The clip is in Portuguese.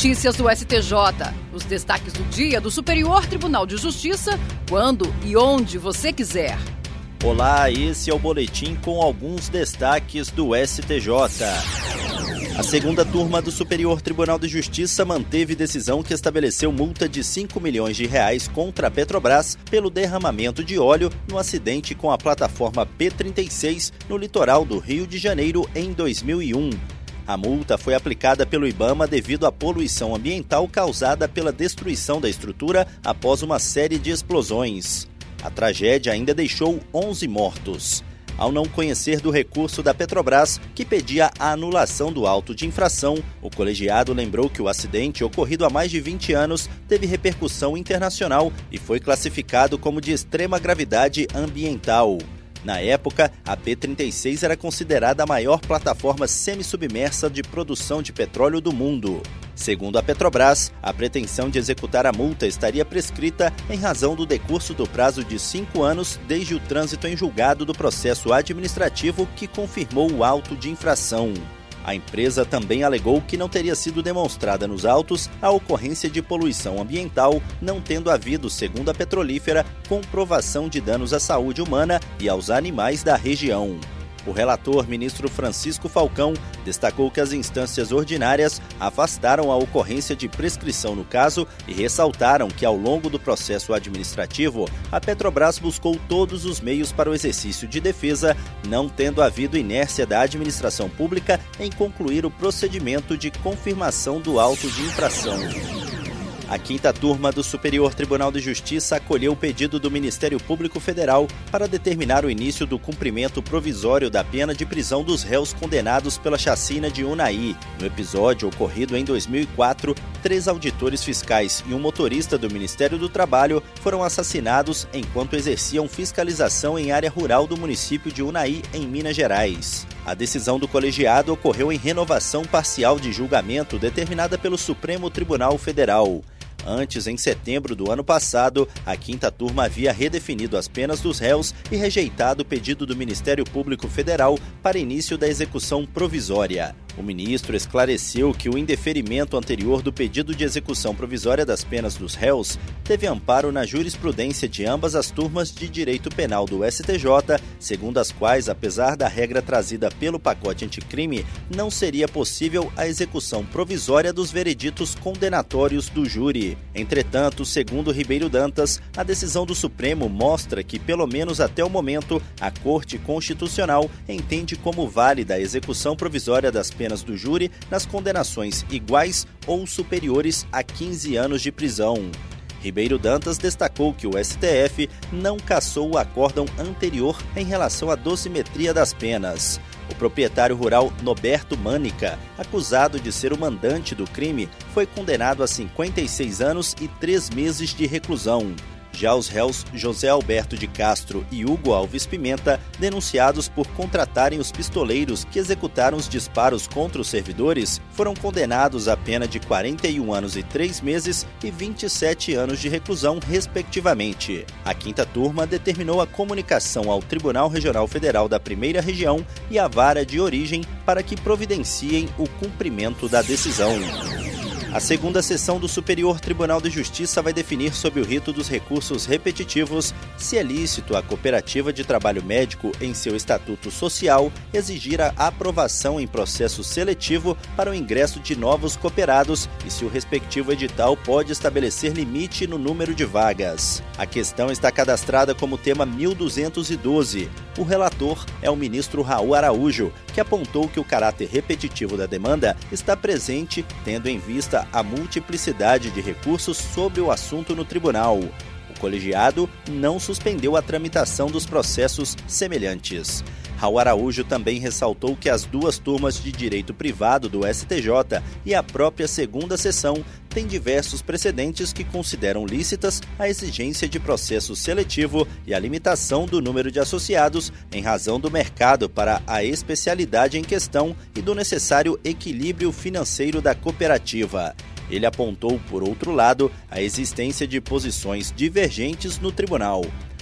Notícias do STJ. Os destaques do dia do Superior Tribunal de Justiça, quando e onde você quiser. Olá, esse é o boletim com alguns destaques do STJ. A segunda turma do Superior Tribunal de Justiça manteve decisão que estabeleceu multa de 5 milhões de reais contra a Petrobras pelo derramamento de óleo no acidente com a plataforma P36 no litoral do Rio de Janeiro em 2001. A multa foi aplicada pelo Ibama devido à poluição ambiental causada pela destruição da estrutura após uma série de explosões. A tragédia ainda deixou 11 mortos. Ao não conhecer do recurso da Petrobras, que pedia a anulação do auto de infração, o colegiado lembrou que o acidente, ocorrido há mais de 20 anos, teve repercussão internacional e foi classificado como de extrema gravidade ambiental. Na época, a P-36 era considerada a maior plataforma semissubmersa de produção de petróleo do mundo. Segundo a Petrobras, a pretensão de executar a multa estaria prescrita em razão do decurso do prazo de cinco anos desde o trânsito em julgado do processo administrativo que confirmou o auto de infração. A empresa também alegou que não teria sido demonstrada nos autos a ocorrência de poluição ambiental, não tendo havido, segundo a petrolífera, comprovação de danos à saúde humana e aos animais da região. O relator, ministro Francisco Falcão, destacou que as instâncias ordinárias afastaram a ocorrência de prescrição no caso e ressaltaram que, ao longo do processo administrativo, a Petrobras buscou todos os meios para o exercício de defesa, não tendo havido inércia da administração pública em concluir o procedimento de confirmação do auto de infração. A quinta turma do Superior Tribunal de Justiça acolheu o pedido do Ministério Público Federal para determinar o início do cumprimento provisório da pena de prisão dos réus condenados pela chacina de Unai. No episódio ocorrido em 2004, três auditores fiscais e um motorista do Ministério do Trabalho foram assassinados enquanto exerciam fiscalização em área rural do município de Unai, em Minas Gerais. A decisão do colegiado ocorreu em renovação parcial de julgamento determinada pelo Supremo Tribunal Federal. Antes, em setembro do ano passado, a quinta turma havia redefinido as penas dos réus e rejeitado o pedido do Ministério Público Federal para início da execução provisória. O ministro esclareceu que o indeferimento anterior do pedido de execução provisória das penas dos réus teve amparo na jurisprudência de ambas as turmas de direito penal do STJ, segundo as quais, apesar da regra trazida pelo pacote anticrime, não seria possível a execução provisória dos vereditos condenatórios do júri. Entretanto, segundo Ribeiro Dantas, a decisão do Supremo mostra que, pelo menos até o momento, a Corte Constitucional entende como válida a execução provisória das penas do júri nas condenações iguais ou superiores a 15 anos de prisão. Ribeiro Dantas destacou que o STF não cassou o acórdão anterior em relação à dosimetria das penas. O proprietário rural Noberto Mânica, acusado de ser o mandante do crime, foi condenado a 56 anos e 3 meses de reclusão. Já os réus José Alberto de Castro e Hugo Alves Pimenta, denunciados por contratarem os pistoleiros que executaram os disparos contra os servidores, foram condenados a pena de 41 anos e 3 meses e 27 anos de reclusão, respectivamente. A quinta turma determinou a comunicação ao Tribunal Regional Federal da Primeira Região e à Vara de Origem para que providenciem o cumprimento da decisão. A segunda sessão do Superior Tribunal de Justiça vai definir sob o rito dos recursos repetitivos se é lícito a cooperativa de trabalho médico em seu estatuto social exigir a aprovação em processo seletivo para o ingresso de novos cooperados e se o respectivo edital pode estabelecer limite no número de vagas. A questão está cadastrada como tema 1212. O relator é o ministro Raul Araújo, que apontou que o caráter repetitivo da demanda está presente, tendo em vista a multiplicidade de recursos sobre o assunto no tribunal. O colegiado não suspendeu a tramitação dos processos semelhantes. Raul Araújo também ressaltou que as duas turmas de direito privado do STJ e a própria segunda sessão têm diversos precedentes que consideram lícitas a exigência de processo seletivo e a limitação do número de associados em razão do mercado para a especialidade em questão e do necessário equilíbrio financeiro da cooperativa. Ele apontou, por outro lado, a existência de posições divergentes no tribunal.